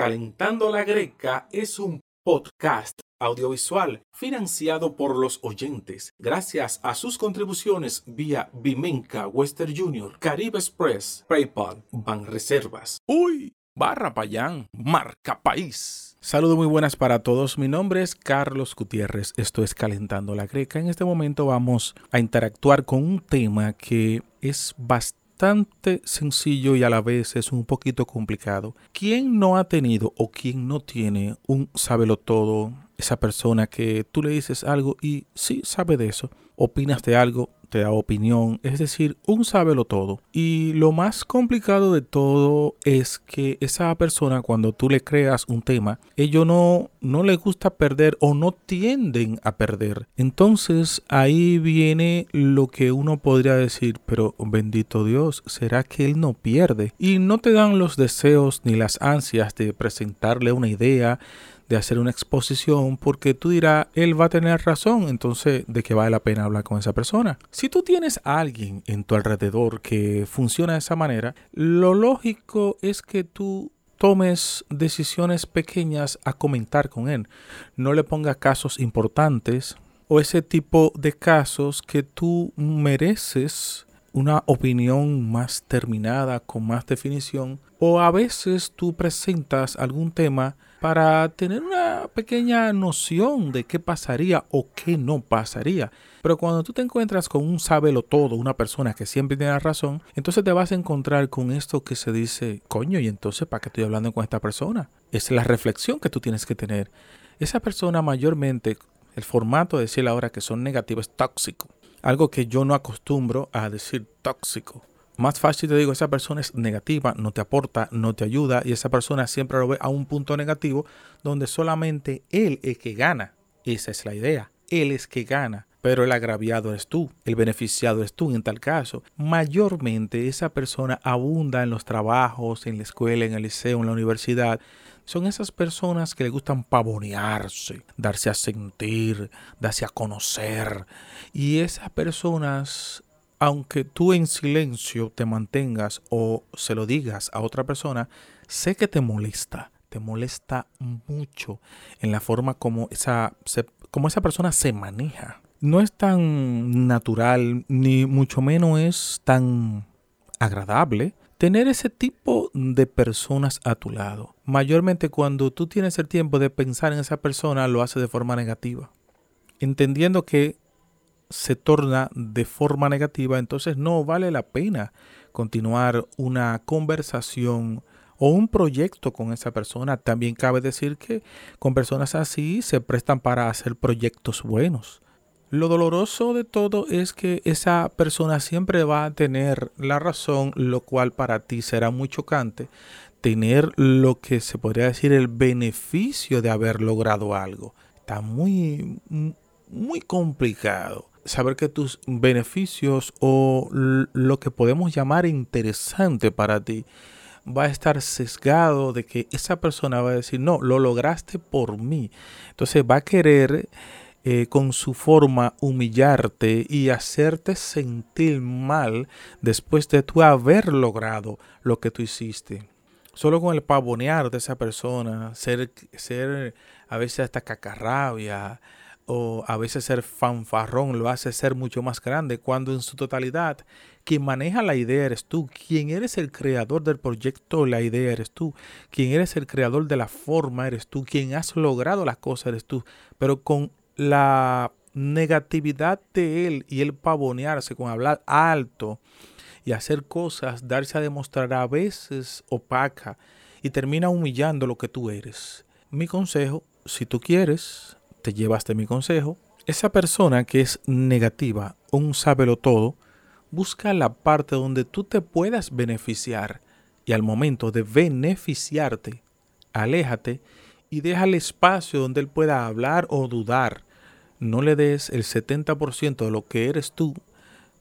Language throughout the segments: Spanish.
Calentando la Greca es un podcast audiovisual financiado por los oyentes gracias a sus contribuciones vía Vimenca Western Junior, Caribe Express, PayPal, Banreservas. Uy, Barra Payán, Marca País. Saludos muy buenas para todos. Mi nombre es Carlos Gutiérrez. Esto es Calentando la Greca. En este momento vamos a interactuar con un tema que es bastante bastante sencillo y a la vez es un poquito complicado. ¿Quién no ha tenido o quién no tiene un sábelo todo? Esa persona que tú le dices algo y sí sabe de eso. Opinas de algo, te da opinión, es decir, un sábelo todo. Y lo más complicado de todo es que esa persona cuando tú le creas un tema, ellos no no le gusta perder o no tienden a perder. Entonces ahí viene lo que uno podría decir, pero bendito Dios, ¿será que él no pierde? Y no te dan los deseos ni las ansias de presentarle una idea, de hacer una exposición porque tú dirás, él va a tener razón, entonces de qué vale la pena hablar con esa persona. Si tú tienes alguien en tu alrededor que funciona de esa manera, lo lógico es que tú tomes decisiones pequeñas a comentar con él. No le pongas casos importantes o ese tipo de casos que tú mereces una opinión más terminada, con más definición, o a veces tú presentas algún tema para tener una pequeña noción de qué pasaría o qué no pasaría. Pero cuando tú te encuentras con un sábelo todo, una persona que siempre tiene la razón, entonces te vas a encontrar con esto que se dice, coño, y entonces ¿para qué estoy hablando con esta persona? Es la reflexión que tú tienes que tener. Esa persona mayormente, el formato de decir ahora que son negativos es tóxico. Algo que yo no acostumbro a decir tóxico más fácil te digo, esa persona es negativa, no te aporta, no te ayuda y esa persona siempre lo ve a un punto negativo donde solamente él es que gana. Esa es la idea. Él es que gana. Pero el agraviado es tú, el beneficiado es tú en tal caso. Mayormente esa persona abunda en los trabajos, en la escuela, en el liceo, en la universidad. Son esas personas que le gustan pavonearse, darse a sentir, darse a conocer. Y esas personas aunque tú en silencio te mantengas o se lo digas a otra persona, sé que te molesta, te molesta mucho en la forma como esa, como esa persona se maneja. No es tan natural, ni mucho menos es tan agradable tener ese tipo de personas a tu lado. Mayormente cuando tú tienes el tiempo de pensar en esa persona, lo hace de forma negativa. Entendiendo que se torna de forma negativa, entonces no vale la pena continuar una conversación o un proyecto con esa persona. También cabe decir que con personas así se prestan para hacer proyectos buenos. Lo doloroso de todo es que esa persona siempre va a tener la razón, lo cual para ti será muy chocante tener lo que se podría decir el beneficio de haber logrado algo. Está muy, muy complicado saber que tus beneficios o lo que podemos llamar interesante para ti va a estar sesgado de que esa persona va a decir, no, lo lograste por mí. Entonces va a querer eh, con su forma humillarte y hacerte sentir mal después de tú haber logrado lo que tú hiciste. Solo con el pavonear de esa persona, ser, ser a veces hasta cacarrabia, o a veces ser fanfarrón lo hace ser mucho más grande, cuando en su totalidad quien maneja la idea eres tú, quien eres el creador del proyecto, la idea eres tú, quien eres el creador de la forma eres tú, quien has logrado las cosas eres tú, pero con la negatividad de él y el pavonearse, con hablar alto y hacer cosas, darse a demostrar a veces opaca y termina humillando lo que tú eres. Mi consejo, si tú quieres, te llevaste mi consejo. Esa persona que es negativa, un sábelo todo, busca la parte donde tú te puedas beneficiar y al momento de beneficiarte, aléjate y deja el espacio donde él pueda hablar o dudar. No le des el 70% de lo que eres tú,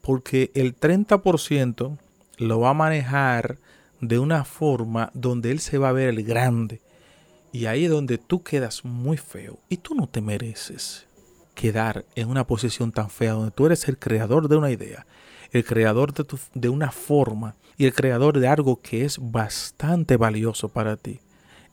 porque el 30% lo va a manejar de una forma donde él se va a ver el grande, y ahí es donde tú quedas muy feo. Y tú no te mereces quedar en una posición tan fea donde tú eres el creador de una idea, el creador de, de una forma y el creador de algo que es bastante valioso para ti.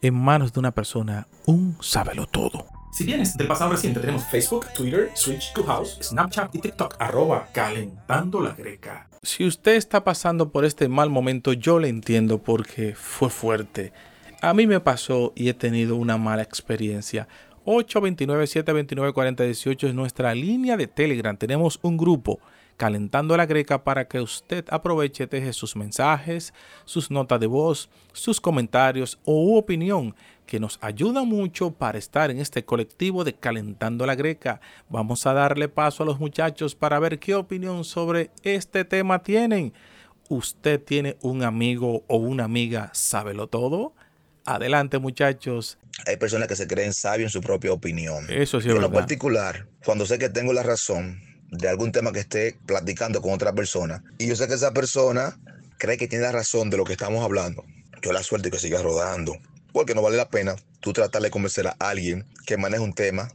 en manos de una persona un sábelo todo. Si vienes del pasado reciente, tenemos Facebook, Twitter, Switch, Clubhouse, Snapchat y TikTok, arroba calentando la greca. Si usted está pasando por este mal momento, yo le entiendo porque fue fuerte. A mí me pasó y he tenido una mala experiencia. 829-729-4018 es nuestra línea de Telegram. Tenemos un grupo calentando la greca para que usted aproveche deje sus mensajes, sus notas de voz, sus comentarios o opinión que nos ayuda mucho para estar en este colectivo de calentando la greca. Vamos a darle paso a los muchachos para ver qué opinión sobre este tema tienen. ¿Usted tiene un amigo o una amiga sábelo todo? Adelante muchachos. Hay personas que se creen sabios en su propia opinión. Eso sí es En lo particular, cuando sé que tengo la razón, de algún tema que esté platicando con otra persona y yo sé que esa persona cree que tiene la razón de lo que estamos hablando, yo la suerte que siga rodando. Porque no vale la pena tú tratar de convencer a alguien que maneja un tema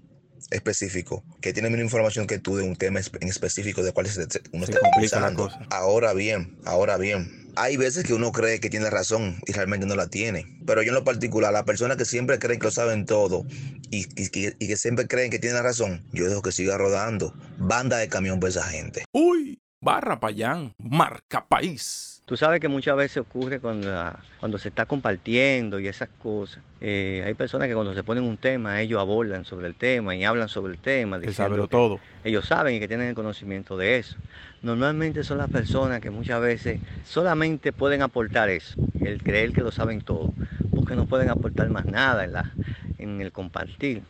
específico, que tiene menos información que tú de un tema en específico de cuál uno está conversando. Ahora bien, ahora bien, hay veces que uno cree que tiene razón y realmente no la tiene. Pero yo en lo particular, las personas que siempre creen que lo saben todo y, que siempre creen que tienen razón, yo dejo que siga rodando. Banda de camión para esa gente. Uy, barra payán, marca país. Tú sabes que muchas veces ocurre cuando, cuando se está compartiendo y esas cosas. Eh, hay personas que cuando se ponen un tema, ellos abordan sobre el tema y hablan sobre el tema. Diciendo todo. Ellos saben y que tienen el conocimiento de eso. Normalmente son las personas que muchas veces solamente pueden aportar eso, el creer que lo saben todo, porque no pueden aportar más nada en, la, en el compartir.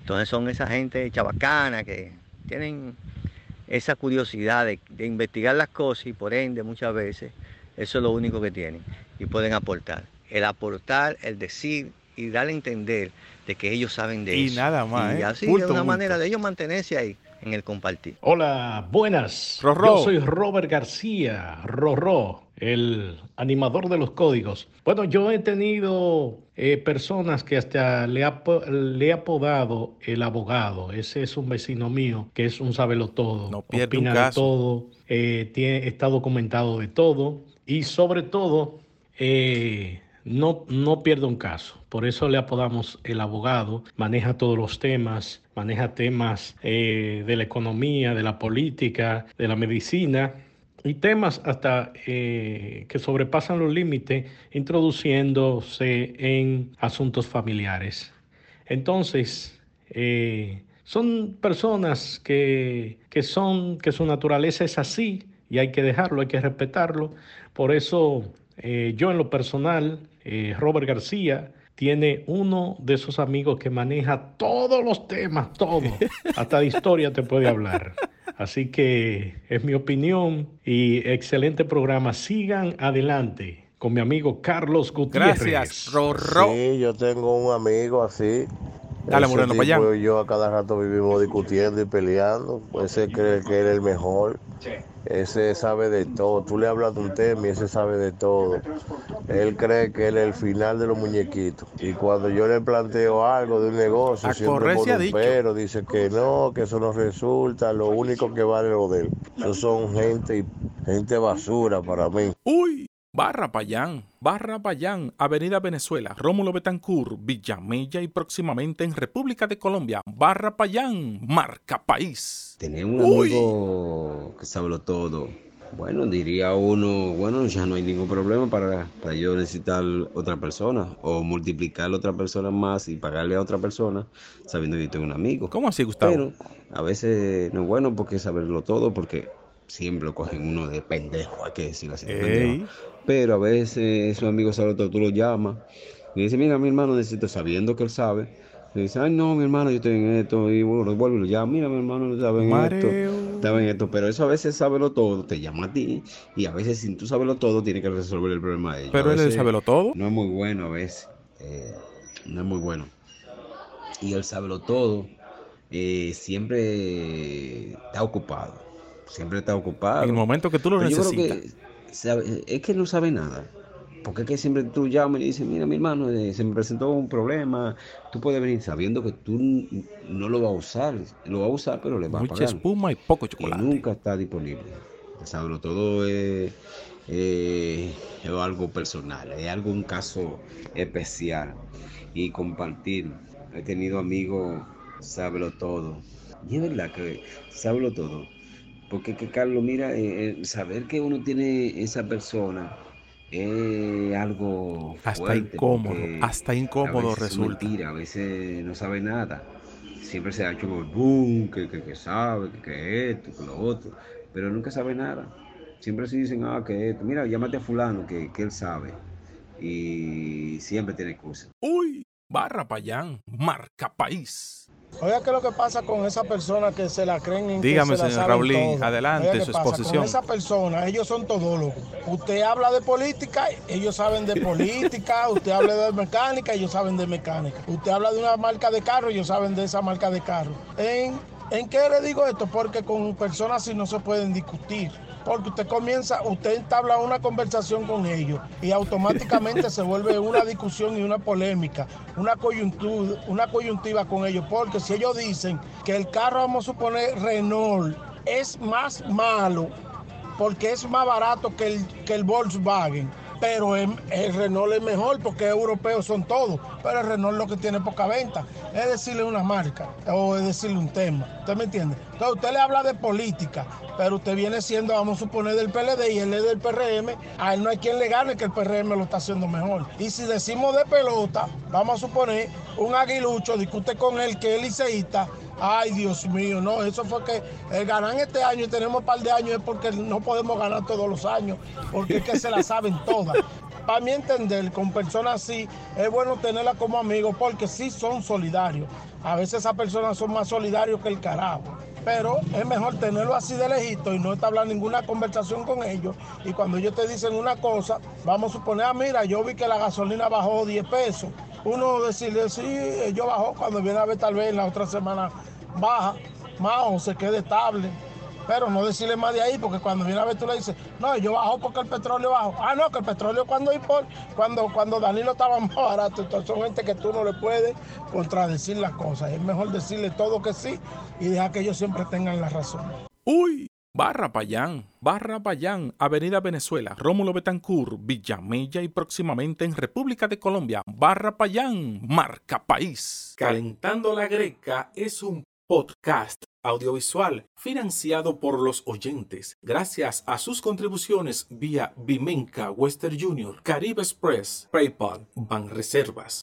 Entonces son esa gente chabacana que tienen esa curiosidad de, de investigar las cosas y por ende muchas veces eso es lo único que tienen y pueden aportar. El aportar, el decir y dar a entender de que ellos saben de eso. Y nada más. Y ¿eh? así es una manera de ellos mantenerse ahí en el compartir. Hola, buenas. Yo soy Robert García, Rorro, el animador de los códigos. Bueno, yo he tenido eh, personas que hasta le ha, le he apodado el abogado. Ese es un vecino mío que es un sabelo todo. No pierde Opina de todo, eh, tiene, está documentado de todo y sobre todo eh, no, no pierde un caso. Por eso le apodamos el abogado, maneja todos los temas, maneja temas de la economía, de la política, de la medicina y temas hasta eh, que sobrepasan los límites introduciéndose en asuntos familiares. Entonces, son personas que, que, son, que su naturaleza es así y hay que dejarlo, hay que respetarlo. Por eso eh, yo en lo personal, eh, Robert García, tiene uno de esos amigos que maneja todos los temas, todo, hasta de historia te puede hablar. Así que es mi opinión y excelente programa. Sigan adelante con mi amigo Carlos Gutiérrez. Gracias, Rorro. Sí, yo tengo un amigo así. Dale, Moreno, para allá. Yo a cada rato vivimos discutiendo y peleando. Ese cree que es el mejor. Ese sabe de todo. Tú le hablas de un tema y ese sabe de todo. Él cree que él es el final de los muñequitos. Y cuando yo le planteo algo de un negocio, a siempre pone un pero, dice que no, que eso no resulta. Lo único que vale lo de él. Esos son gente, gente basura para mí. Uy. Barra Payán, Barra Payán, Avenida Venezuela, Rómulo Betancourt, Villamella y próximamente en República de Colombia. Barra Payán, marca país. Tener un amigo que sabe todo. Bueno, diría uno, bueno, ya no hay ningún problema para, para yo necesitar otra persona o multiplicar a otra persona más y pagarle a otra persona sabiendo que yo tengo un amigo. ¿Cómo así, Gustavo? Pero a veces no es bueno porque saberlo todo porque siempre lo cogen uno de pendejo, hay que decirlo así. Pero a veces su amigo sabe todo, tú lo llamas y dice, mira, mi hermano necesito, sabiendo que él sabe. Le dice, ay, no, mi hermano, yo estoy en esto. Y bueno, lo vuelve y lo llama, mira, mi hermano, no sabe en esto. Estaba en esto. Pero eso a veces lo todo, te llama a ti. Y a veces, sin tú lo todo, tiene que resolver el problema de ellos. Pero él sabe lo todo. No es muy bueno a veces. Eh, no es muy bueno. Y él sabe lo todo. Eh, siempre está ocupado. Siempre está ocupado. En el momento que tú lo necesitas es que no sabe nada. Porque es que siempre tú llamas y dices, mira mi hermano, eh, se me presentó un problema, tú puedes venir sabiendo que tú no lo vas a usar, lo vas a usar pero le vas a pagar. espuma y poco chocolate. nunca está disponible. Saberlo todo es, algo personal, es algo, un caso especial. y compartir. He tenido amigos, sábelo todo. Y es verdad que sábelo todo. Porque que Carlos, mira, eh, eh, saber que uno tiene esa persona es algo hasta incómodo, hasta incómodo resulta. Mentira, a veces no sabe nada. Siempre se ha hecho como boom, que, que, sabe, que, esto, que lo otro, pero nunca sabe nada. Siempre se dicen, ah, que esto, mira, llámate a fulano, que, que él sabe. Y siempre tiene cosas. Uy, barra payán, marca país. Oiga, ¿qué es lo que pasa con esa persona que se la creen en Dígame, se señor Raulín, adelante, su exposición. Con esa persona, ellos son todólogos. Usted habla de política, ellos saben de política. usted habla de mecánica, ellos saben de mecánica. Usted habla de una marca de carro, ellos saben de esa marca de carro. ¿En, ¿En qué le digo esto? Porque con personas así no se pueden discutir porque usted comienza, usted entabla una conversación con ellos y automáticamente se vuelve una discusión y una polémica, una coyuntura, una coyuntiva con ellos, porque si ellos dicen que el carro, vamos a suponer, Renault, es más malo porque es más barato que el, que el Volkswagen, pero el, Renault es mejor porque europeos son todos, pero el Renault lo que tiene poca venta es decirle una marca o es decirle un tema, ¿usted me entiende? Entonces usted le habla de política, pero usted viene siendo, vamos a suponer, del PLD y él es del PRM, a él no hay quien le gane que el PRM lo está haciendo mejor. Y si decimos de pelota, vamos a suponer, un aguilucho discute con él que es liceísta, Ay, Dios mío, no, eso fue que el ganar este año y tenemos un par de años es porque no podemos ganar todos los años, porque es que se la saben todas. Para mí entender, con personas así, es bueno tenerla como amigos porque sí son solidarios. A veces esas personas son más solidarios que el carajo. Pero es mejor tenerlo así de lejito y no establecer ninguna conversación con ellos. Y cuando ellos te dicen una cosa, vamos a suponer, ah, mira, yo vi que la gasolina bajó 10 pesos. Uno decirle, sí, yo bajó cuando viene a ver tal vez en la otra semana baja más o se quede estable. Pero no decirle más de ahí, porque cuando viene a ver tú le dices, no, yo bajo porque el petróleo bajo. Ah, no, que el petróleo cuando cuando, cuando Danilo estaba más barato. Entonces son gente que tú no le puedes contradecir las cosas. Es mejor decirle todo que sí y dejar que ellos siempre tengan la razón. Uy, Barra Payán, Barra Payán, Avenida Venezuela, Rómulo Betancourt, Villamella y próximamente en República de Colombia, Barra Payán, Marca País. Calentando la Greca es un podcast audiovisual financiado por los oyentes gracias a sus contribuciones vía Vimenca Western Junior, Caribe Express, PayPal, Banreservas.